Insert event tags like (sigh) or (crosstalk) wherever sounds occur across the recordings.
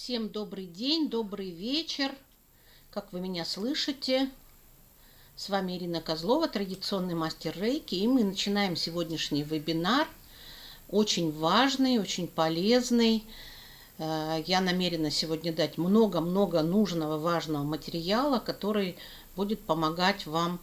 Всем добрый день, добрый вечер. Как вы меня слышите? С вами Ирина Козлова, традиционный мастер рейки, и мы начинаем сегодняшний вебинар. Очень важный, очень полезный. Э, я намерена сегодня дать много-много нужного, важного материала, который будет помогать вам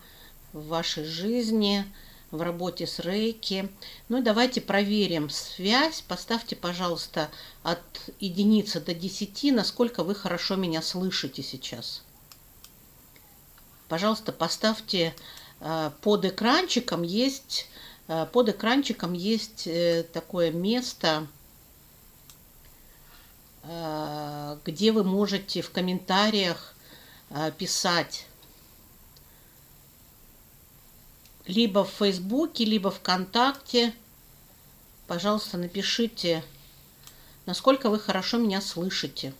в вашей жизни, в работе с рейки. Ну и давайте проверим связь. Поставьте, пожалуйста, от единицы до 10, насколько вы хорошо меня слышите сейчас. Пожалуйста, поставьте э, под экранчиком есть э, под экранчиком есть э, такое место, где вы можете в комментариях писать либо в Фейсбуке, либо ВКонтакте. Пожалуйста, напишите, насколько вы хорошо меня слышите.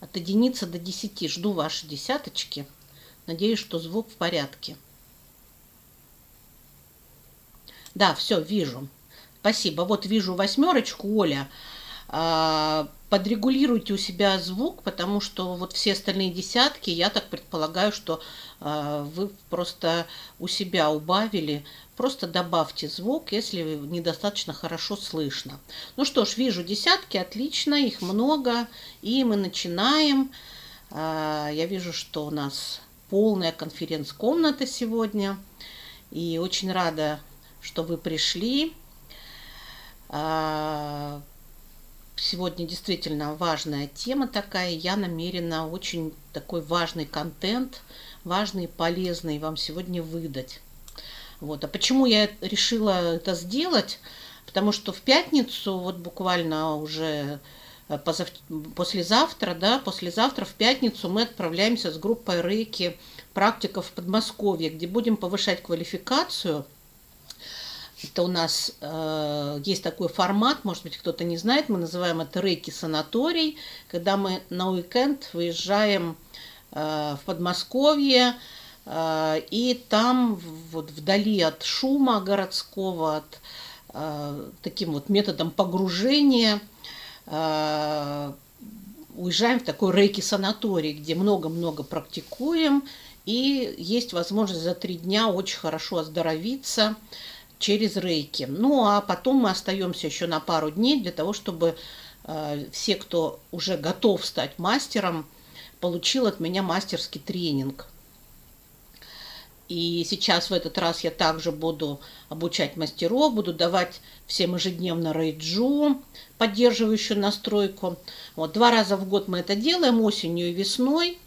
От единицы до десяти жду ваши десяточки. Надеюсь, что звук в порядке. Да, все, вижу. Спасибо. Вот вижу восьмерочку, Оля. А, подрегулируйте у себя звук, потому что вот все остальные десятки, я так предполагаю, что а, вы просто у себя убавили. Просто добавьте звук, если недостаточно хорошо слышно. Ну что ж, вижу десятки, отлично, их много. И мы начинаем. А, я вижу, что у нас полная конференц-комната сегодня. И очень рада, что вы пришли сегодня действительно важная тема такая. Я намерена очень такой важный контент, важный и полезный вам сегодня выдать. Вот. А почему я решила это сделать? Потому что в пятницу, вот буквально уже э, позав... послезавтра, да, послезавтра в пятницу мы отправляемся с группой Рейки практиков в Подмосковье, где будем повышать квалификацию – это у нас э, есть такой формат, может быть, кто-то не знает, мы называем это рейки-санаторий, когда мы на уикенд выезжаем э, в Подмосковье, э, и там вот вдали от шума городского, от э, таким вот методом погружения, э, уезжаем в такой рейки-санаторий, где много-много практикуем, и есть возможность за три дня очень хорошо оздоровиться, через рейки. Ну а потом мы остаемся еще на пару дней для того, чтобы э, все, кто уже готов стать мастером, получил от меня мастерский тренинг. И сейчас в этот раз я также буду обучать мастеров, буду давать всем ежедневно рейджу, поддерживающую настройку. Вот, два раза в год мы это делаем, осенью и весной.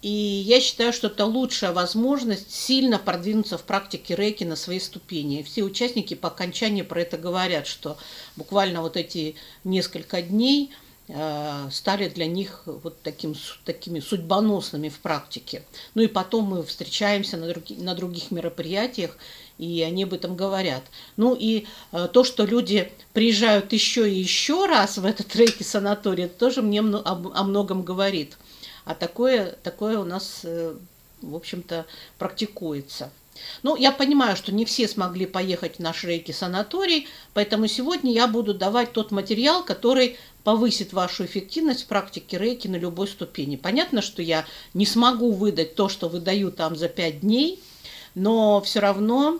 И я считаю, что это лучшая возможность сильно продвинуться в практике рейки на своей ступени. И все участники по окончании про это говорят, что буквально вот эти несколько дней э, стали для них вот таким, такими судьбоносными в практике. Ну и потом мы встречаемся на, други, на других мероприятиях, и они об этом говорят. Ну и э, то, что люди приезжают еще и еще раз в этот рейки санаторий, это тоже мне о многом говорит. А такое, такое у нас, э, в общем-то, практикуется. Ну, я понимаю, что не все смогли поехать в наш рейки-санаторий, поэтому сегодня я буду давать тот материал, который повысит вашу эффективность в практике рейки на любой ступени. Понятно, что я не смогу выдать то, что выдаю там за 5 дней, но все равно,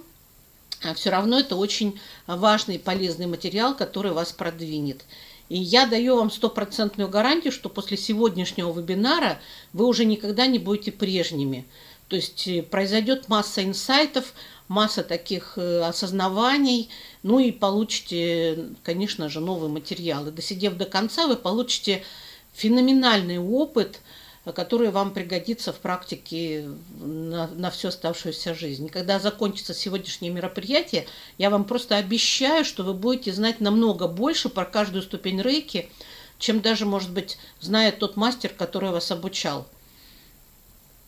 все равно это очень важный и полезный материал, который вас продвинет. И я даю вам стопроцентную гарантию, что после сегодняшнего вебинара вы уже никогда не будете прежними. То есть э, произойдет масса инсайтов, масса таких э, осознаваний, ну и получите, конечно же, новый материал. И досидев до конца, вы получите феноменальный опыт – который вам пригодится в практике на, на всю оставшуюся жизнь. Когда закончится сегодняшнее мероприятие, я вам просто обещаю, что вы будете знать намного больше про каждую ступень рейки, чем даже, может быть, знает тот мастер, который вас обучал.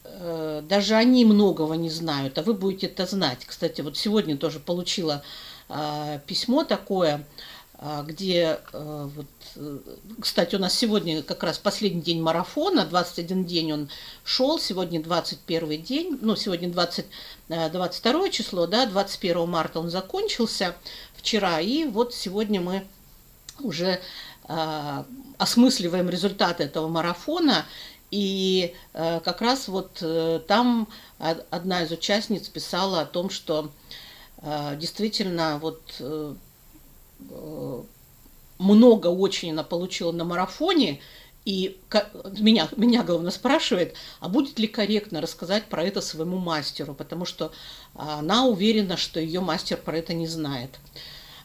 Э, даже они многого не знают, а вы будете это знать. Кстати, вот сегодня тоже получила а, письмо такое, а, где, э, вот, э, кстати, у нас сегодня как раз последний день марафона, 21 день он шел, сегодня 21 день, ну, сегодня 20, 22 э, число, да, 21 марта он закончился вчера, и вот сегодня мы уже э, осмысливаем результаты этого марафона. И э, как раз вот э, там одна из участниц писала о том, что действительно вот много очень она получила на марафоне, и меня, меня главное спрашивает, а будет ли корректно рассказать про это своему мастеру, потому что она уверена, что ее мастер про это не знает.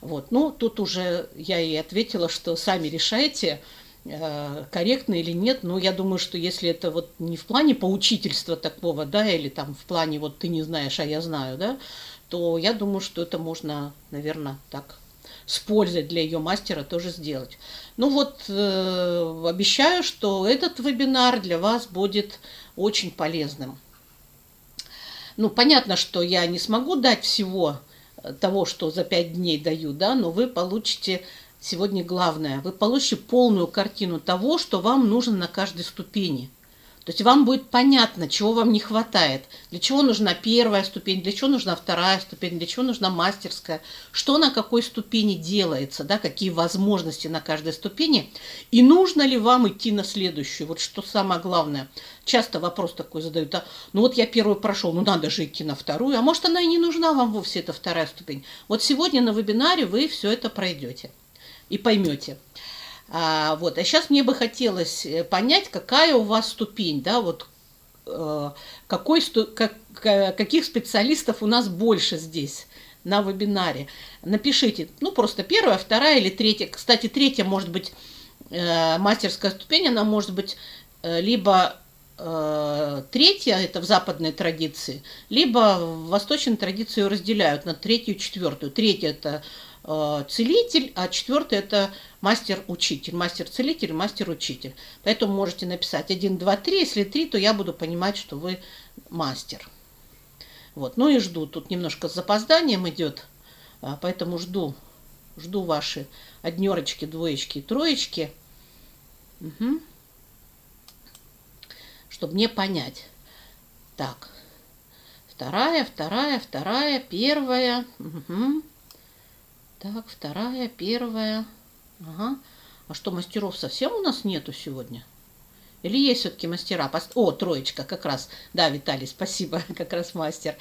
Вот. Ну, тут уже я ей ответила, что сами решайте, э, корректно или нет. Но я думаю, что если это вот не в плане поучительства такого, да, или там в плане вот ты не знаешь, а я знаю, да, то я думаю, что это можно, наверное, так с пользой для ее мастера тоже сделать. Ну вот, э, обещаю, что этот вебинар для вас будет очень полезным. Ну, понятно, что я не смогу дать всего э, того, что за пять дней даю, да, но вы получите сегодня главное. Вы получите полную картину того, что вам нужно на каждой ступени. То есть вам будет понятно, чего вам не хватает, для чего нужна первая ступень, для чего нужна вторая ступень, для чего нужна мастерская, что на какой ступени делается, да, какие возможности на каждой ступени, и нужно ли вам идти на следующую. Вот что самое главное. Часто вопрос такой задают, а, ну вот я первую прошел, ну надо же идти на вторую, а может она и не нужна вам вовсе, эта вторая ступень. Вот сегодня на вебинаре вы все это пройдете и поймете. А, вот. а сейчас мне бы хотелось э, понять, какая у вас ступень, да, вот э, какой, как, каких специалистов у нас больше здесь на вебинаре. Напишите, ну просто первая, вторая или третья. Кстати, третья может быть э, мастерская ступень, она может быть э, либо э, третья, это в западной традиции, либо в восточной традиции ее разделяют на третью четвертую. Третья это целитель, а четвертый это мастер-учитель, мастер-целитель, мастер-учитель. Поэтому можете написать 1, 2, 3. Если 3, то я буду понимать, что вы мастер. Вот, ну и жду. Тут немножко с запозданием идет, а, поэтому жду. Жду ваши однерочки, двоечки троечки. Угу. Чтобы мне понять. Так, вторая, вторая, вторая, первая. Угу. Так, вторая, первая. Ага. А что, мастеров совсем у нас нету сегодня? Или есть все-таки мастера? О, троечка как раз. Да, Виталий, спасибо, (laughs) как раз мастер.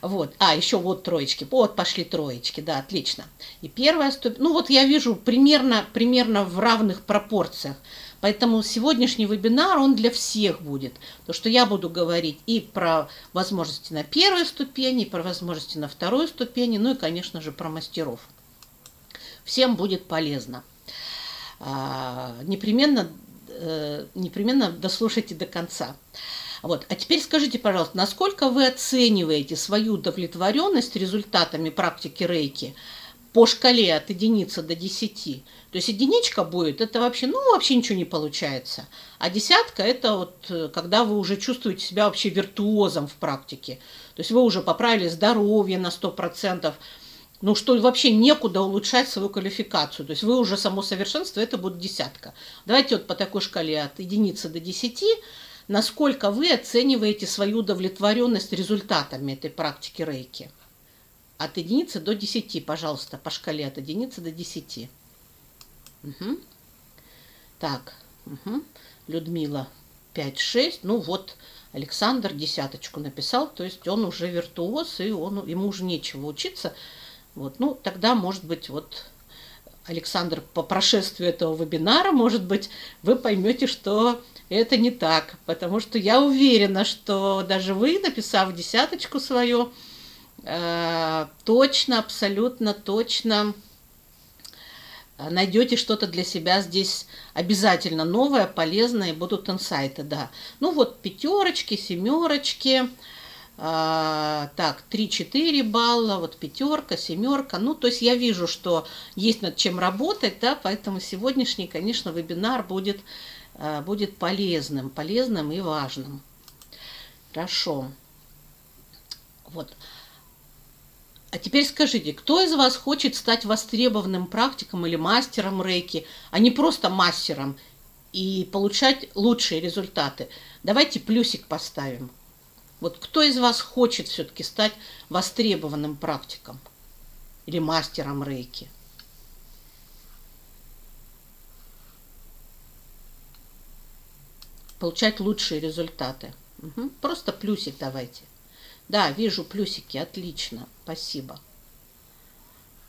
Вот. А, еще вот троечки. Вот пошли троечки, да, отлично. И первая ступень. Ну вот я вижу примерно, примерно в равных пропорциях. Поэтому сегодняшний вебинар, он для всех будет. То, что я буду говорить и про возможности на первой ступени, и про возможности на второй ступени, ну и, конечно же, про мастеров всем будет полезно. А, непременно, э, непременно дослушайте до конца. Вот. А теперь скажите, пожалуйста, насколько вы оцениваете свою удовлетворенность результатами практики рейки по шкале от единицы до десяти? То есть единичка будет, это вообще, ну, вообще ничего не получается. А десятка – это вот э, когда вы уже чувствуете себя вообще виртуозом в практике. То есть вы уже поправили здоровье на 100%, ну, что вообще некуда улучшать свою квалификацию. То есть вы уже само совершенство, это будет десятка. Давайте вот по такой шкале от единицы до десяти, насколько вы оцениваете свою удовлетворенность результатами этой практики рейки. От единицы до десяти, пожалуйста, по шкале от единицы до десяти. Угу. Так, угу. Людмила 5-6. Ну вот, Александр десяточку написал, то есть он уже виртуоз, и он, ему уже нечего учиться. Вот, ну, тогда, может быть, вот Александр, по прошествию этого вебинара, может быть, вы поймете, что это не так, потому что я уверена, что даже вы, написав десяточку свою, э, точно, абсолютно точно найдете что-то для себя здесь обязательно новое, полезное, и будут инсайты, да. Ну вот пятерочки, семерочки, так, 3-4 балла, вот пятерка, семерка. Ну, то есть я вижу, что есть над чем работать, да, поэтому сегодняшний, конечно, вебинар будет, а, будет полезным, полезным и важным. Хорошо. Вот. А теперь скажите, кто из вас хочет стать востребованным практиком или мастером рейки, а не просто мастером и получать лучшие результаты? Давайте плюсик поставим. Вот кто из вас хочет все-таки стать востребованным практиком или мастером рейки? Получать лучшие результаты. Угу. Просто плюсик давайте. Да, вижу плюсики, отлично, спасибо.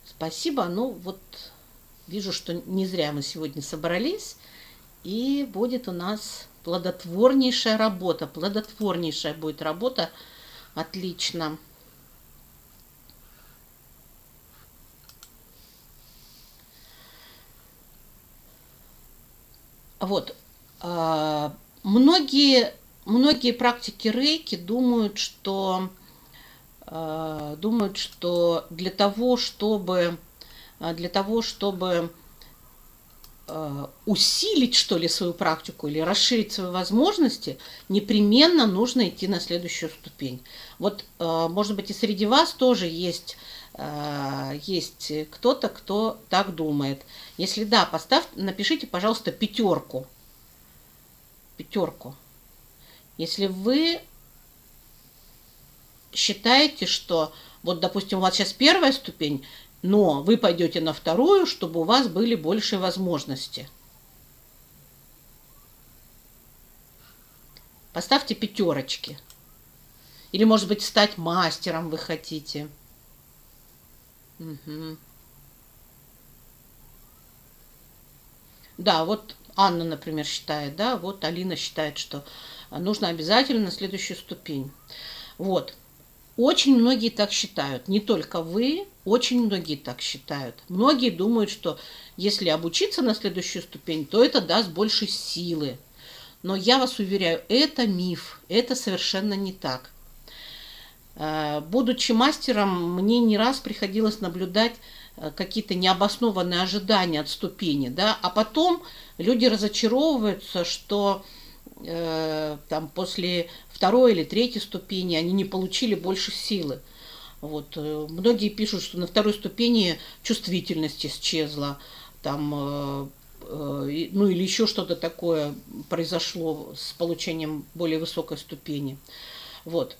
Спасибо, ну вот вижу, что не зря мы сегодня собрались, и будет у нас плодотворнейшая работа, плодотворнейшая будет работа, отлично. Вот, а, многие многие практики рейки думают, что э, думают, что для того, чтобы для того, чтобы усилить, что ли, свою практику или расширить свои возможности, непременно нужно идти на следующую ступень. Вот, может быть, и среди вас тоже есть, есть кто-то, кто так думает. Если да, поставьте, напишите, пожалуйста, пятерку. Пятерку. Если вы считаете, что вот, допустим, у вас сейчас первая ступень, но вы пойдете на вторую, чтобы у вас были большие возможности. Поставьте пятерочки. Или, может быть, стать мастером вы хотите. Угу. Да, вот Анна, например, считает, да, вот Алина считает, что нужно обязательно следующую ступень. Вот. Очень многие так считают. Не только вы, очень многие так считают. Многие думают, что если обучиться на следующую ступень, то это даст больше силы. Но я вас уверяю, это миф. Это совершенно не так. Э, будучи мастером, мне не раз приходилось наблюдать э, какие-то необоснованные ожидания от ступени, да, а потом люди разочаровываются, что э, там после второй или третьей ступени они не получили больше силы. Вот. Э, многие пишут, что на второй ступени чувствительность исчезла, там, э, ну или еще что-то такое произошло с получением более высокой ступени. Вот.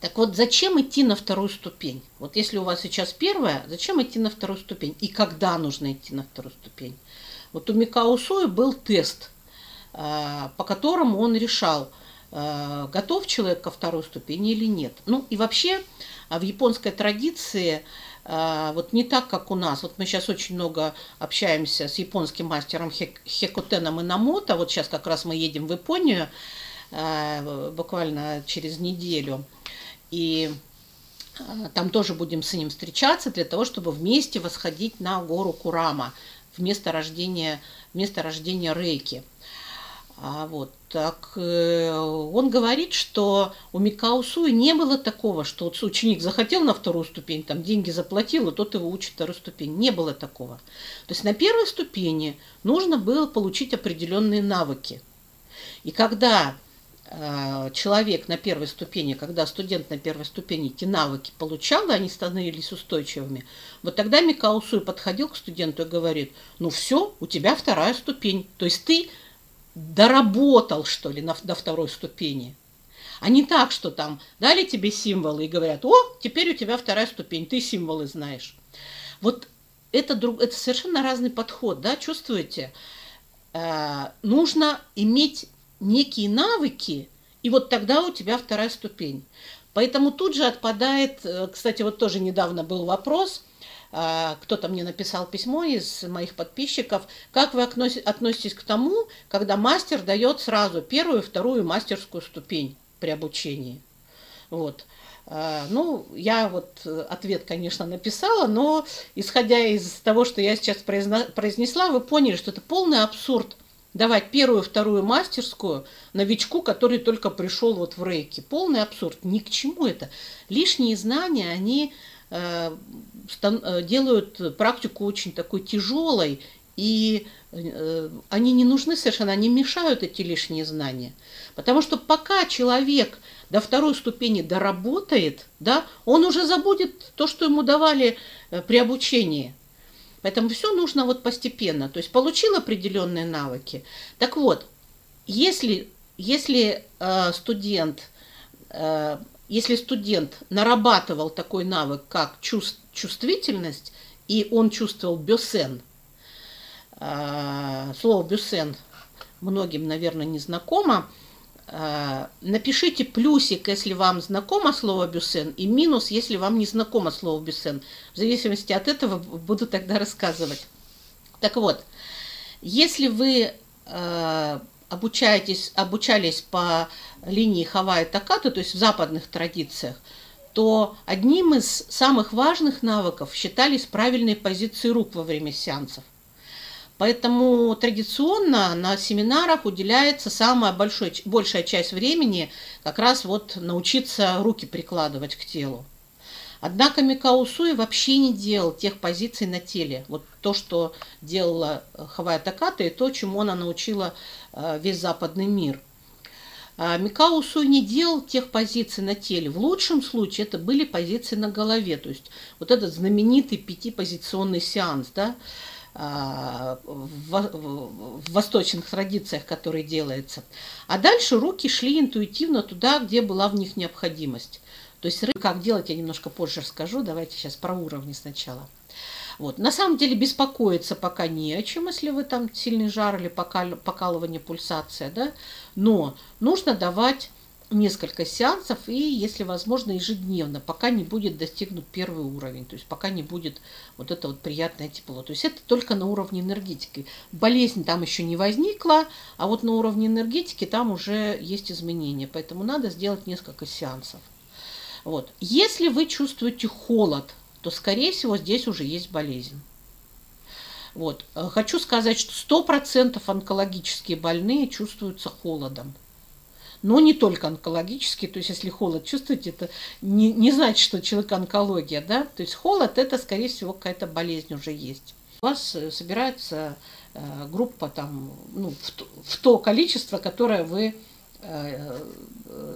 Так вот, зачем идти на вторую ступень? Вот если у вас сейчас первая, зачем идти на вторую ступень? И когда нужно идти на вторую ступень? Вот у Микао Суи был тест – по которому он решал, э, готов человек ко второй ступени или нет. Ну и вообще в японской традиции э, вот не так, как у нас. Вот мы сейчас очень много общаемся с японским мастером Хекотеном Инамото. Вот сейчас как раз мы едем в Японию буквально через неделю. И там тоже будем с ним встречаться для того, чтобы вместе восходить на гору Курама в место рождения, в место рождения Рейки. А вот так э, он говорит, что у Микао Суи не было такого, что вот ученик захотел на вторую ступень, там деньги заплатил, и тот его учит вторую ступень. Не было такого. То есть на первой ступени нужно было получить определенные навыки. И когда э, человек на первой ступени, когда студент на первой ступени эти навыки получал, и они становились устойчивыми, вот тогда Микао Суи подходил к студенту и говорит, ну все, у тебя вторая ступень. То есть ты доработал, что ли, на, до второй ступени. А не так, что там дали тебе символы и говорят, о, теперь у тебя вторая ступень, ты символы знаешь. Вот это, друг, это совершенно разный подход, да, чувствуете? Э, нужно иметь некие навыки, и вот тогда у тебя вторая ступень. Поэтому тут же отпадает, э, кстати, вот тоже недавно был вопрос, кто-то мне написал письмо из моих подписчиков, как вы относитесь к тому, когда мастер дает сразу первую, вторую мастерскую ступень при обучении. Вот. А, ну, я вот ответ, конечно, написала, но исходя из того, что я сейчас произнесла, вы поняли, что это полный абсурд давать первую, вторую мастерскую новичку, который только пришел вот в рейки. Полный абсурд. Ни к чему это. Лишние знания, они Э, э, делают практику очень такой тяжелой, и э, они не нужны совершенно, они мешают эти лишние знания. Потому что пока человек до второй ступени доработает, да, он уже забудет то, что ему давали при обучении. Поэтому все нужно вот постепенно. То есть получил определенные навыки. Так вот, если, если э, студент э, если студент нарабатывал такой навык, как чувств, чувствительность, и он чувствовал бюсен, а, слово бюсен многим, наверное, не знакомо. Э, напишите плюсик, если вам знакомо слово бюсен, и минус, если вам не знакомо слово бюсен. В зависимости от этого буду тогда рассказывать. Так вот, если вы э, обучаетесь, обучались по линии Хавай Таката, то есть в западных традициях, то одним из самых важных навыков считались правильные позиции рук во время сеансов. Поэтому традиционно на семинарах уделяется самая большая, большая часть времени как раз вот научиться руки прикладывать к телу. Однако Микао Суи вообще не делал тех позиций на теле. Вот то, что делала Хавая Таката, и то, чему она научила э, весь западный мир. А Микао Суи не делал тех позиций на теле. В лучшем случае это были позиции на голове. То есть вот этот знаменитый пятипозиционный сеанс, да, а, в, восточных традициях, который делается. А дальше руки шли интуитивно туда, где была в них необходимость. То есть как делать, я немножко позже расскажу. Давайте сейчас про уровни сначала. Вот. На самом деле беспокоиться пока не о чем, если вы там сильный жар или покалывание, пульсация, да, но нужно давать несколько сеансов и, если возможно, ежедневно, пока не будет достигнут первый уровень, то есть пока не будет вот это вот приятное тепло. То есть это только на уровне энергетики. Болезнь там еще не возникла, а вот на уровне энергетики там уже есть изменения, поэтому надо сделать несколько сеансов. Вот. Если вы чувствуете холод, то, скорее всего, здесь уже есть болезнь. Вот. Хочу сказать, что 100% онкологические больные чувствуются холодом но не только онкологический, то есть если холод чувствуете, это не, не значит, что человек онкология, да, то есть холод это, скорее всего, какая-то болезнь уже есть. У вас э, собирается э, группа там, ну, в, в то количество, которое вы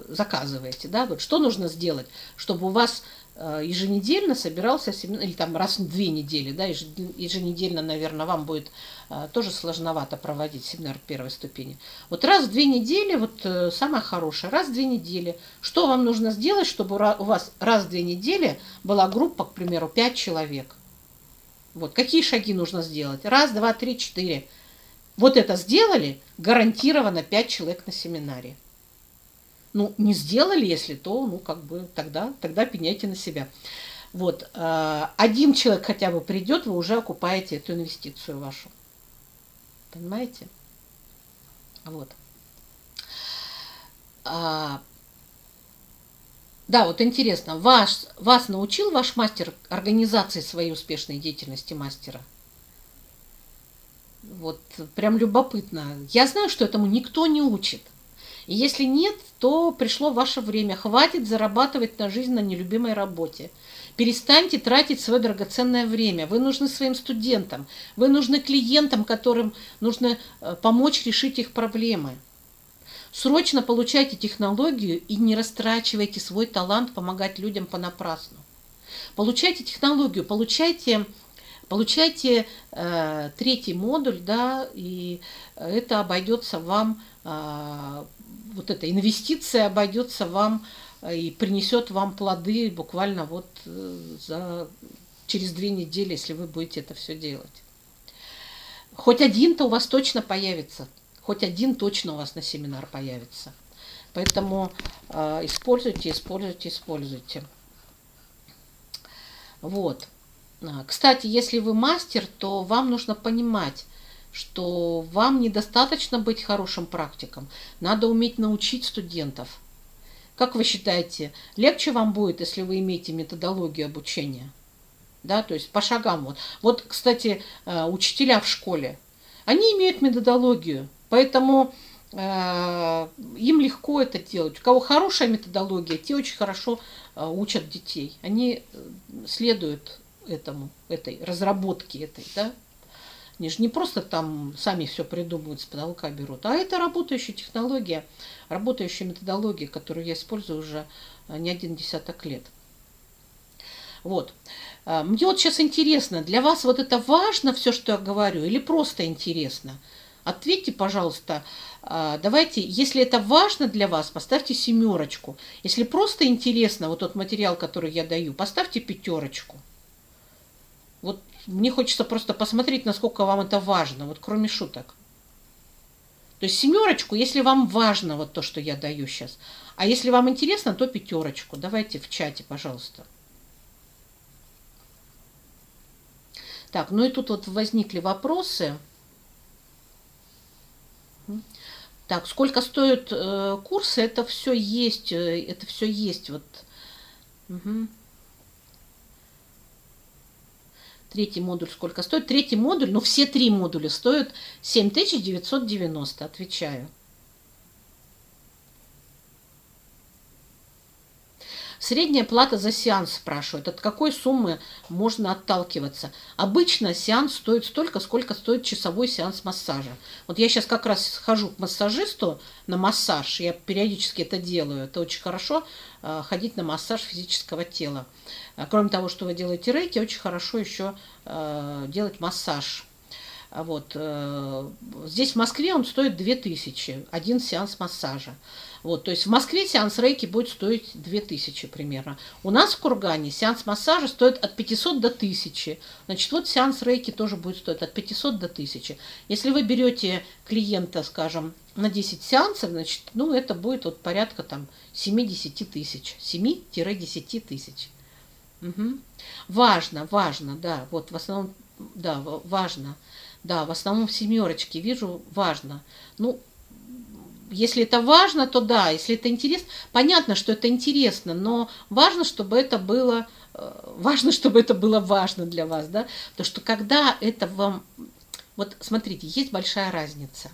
заказываете, да, вот что нужно сделать, чтобы у вас Э, еженедельно собирался семинар, или там раз в две недели, да, еженедельно, наверное, вам будет э, тоже сложновато проводить семинар первой ступени. Вот раз в две недели, вот э, самое хорошее, раз в две недели. Что вам нужно сделать, чтобы у вас раз в две недели была группа, к примеру, пять человек? Вот, какие шаги нужно сделать? Раз, два, три, четыре. Вот это сделали, гарантированно пять человек на семинаре. Ну, не сделали, если то, ну, как бы тогда, тогда пеняйте на себя. Вот, э, один человек хотя бы придет, вы уже окупаете эту инвестицию вашу. Понимаете? Вот. А, да, вот интересно, ваш, вас научил ваш мастер организации своей успешной деятельности мастера? Вот прям любопытно. Я знаю, что этому никто не учит. И если нет, то пришло ваше время. Хватит зарабатывать на жизнь на нелюбимой работе. Перестаньте тратить свое драгоценное время. Вы нужны своим студентам, вы нужны клиентам, которым нужно э, помочь решить их проблемы. Срочно получайте технологию и не растрачивайте свой талант помогать людям понапрасну. Получайте технологию, получайте, получайте э, третий модуль, да, и это обойдется вам э, вот эта инвестиция обойдется вам э, и принесет вам плоды буквально вот э, за, через две недели, если вы будете это все делать. Хоть один-то у вас точно появится, хоть один точно у вас на семинар появится. Поэтому э, используйте, используйте, используйте. Вот. А, кстати, если вы мастер, то вам нужно понимать, что вам недостаточно быть хорошим практиком, надо уметь научить студентов. Как вы считаете, легче вам будет, если вы имеете методологию обучения? Да, то есть по шагам. Вот, вот кстати, э, учителя в школе, они имеют методологию, поэтому э, им легко это делать. У кого хорошая методология, те очень хорошо э, учат детей. Они следуют этому, этой разработке этой, да. Они же не просто там сами все придумывают, с потолка берут, а это работающая технология, работающая методология, которую я использую уже э, не один десяток лет. Вот. Э, мне вот сейчас интересно, для вас вот это важно все, что я говорю, или просто интересно? Ответьте, пожалуйста, э, давайте, если это важно для вас, поставьте семерочку. Если просто интересно, вот тот материал, который я даю, поставьте пятерочку. Вот мне хочется просто посмотреть, насколько вам это важно, вот кроме шуток. То есть семерочку, если вам важно вот то, что я даю сейчас. А если вам интересно, то пятерочку. Давайте в чате, пожалуйста. Так, ну и тут вот возникли вопросы. Так, сколько стоят э, курсы? Это все есть, э, это все есть. Вот. Угу. Третий модуль сколько стоит? Третий модуль, ну все три модуля стоят 7990, отвечаю. Средняя плата за сеанс спрашивают. От какой суммы можно отталкиваться? Обычно сеанс стоит столько, сколько стоит часовой сеанс массажа. Вот я сейчас как раз хожу к массажисту на массаж. Я периодически это делаю. Это очень хорошо э, ходить на массаж физического тела. А кроме того, что вы делаете рейки, очень хорошо еще э, делать массаж. Вот. Э, здесь в Москве он стоит 2000, один сеанс массажа. Вот, то есть в Москве сеанс рейки будет стоить 2000 примерно. У нас в Кургане сеанс массажа стоит от 500 до 1000. Значит, вот сеанс рейки тоже будет стоить от 500 до 1000. Если вы берете клиента, скажем, на 10 сеансов, значит, ну, это будет вот порядка там 7-10 тысяч. 7-10 тысяч. Угу. Важно, важно, да, вот в основном, да, важно. Да, в основном семерочки вижу, важно. Ну, если это важно, то да, если это интересно, понятно, что это интересно, но важно, чтобы это было, э, важно, (laughs) чтобы это было важно для вас, да, потому что когда это вам, вот смотрите, есть большая разница,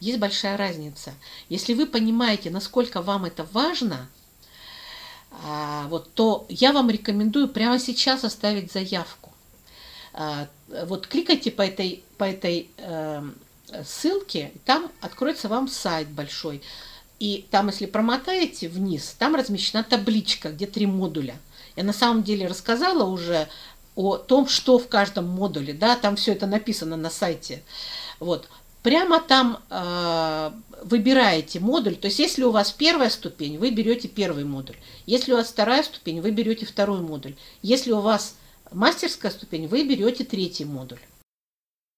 есть большая разница. Если вы понимаете, насколько вам это важно, а, вот, то я вам рекомендую прямо сейчас оставить заявку. А, вот кликайте по этой, по этой эм, ссылки, там откроется вам сайт большой. И там, если промотаете вниз, там размещена табличка, где три модуля. Я на самом деле рассказала уже о том, что в каждом модуле, да, там все это написано на сайте. Вот. Прямо там э, выбираете модуль, то есть если у вас первая ступень, вы берете первый модуль. Если у вас вторая ступень, вы берете второй модуль. Если у вас мастерская ступень, вы берете третий модуль.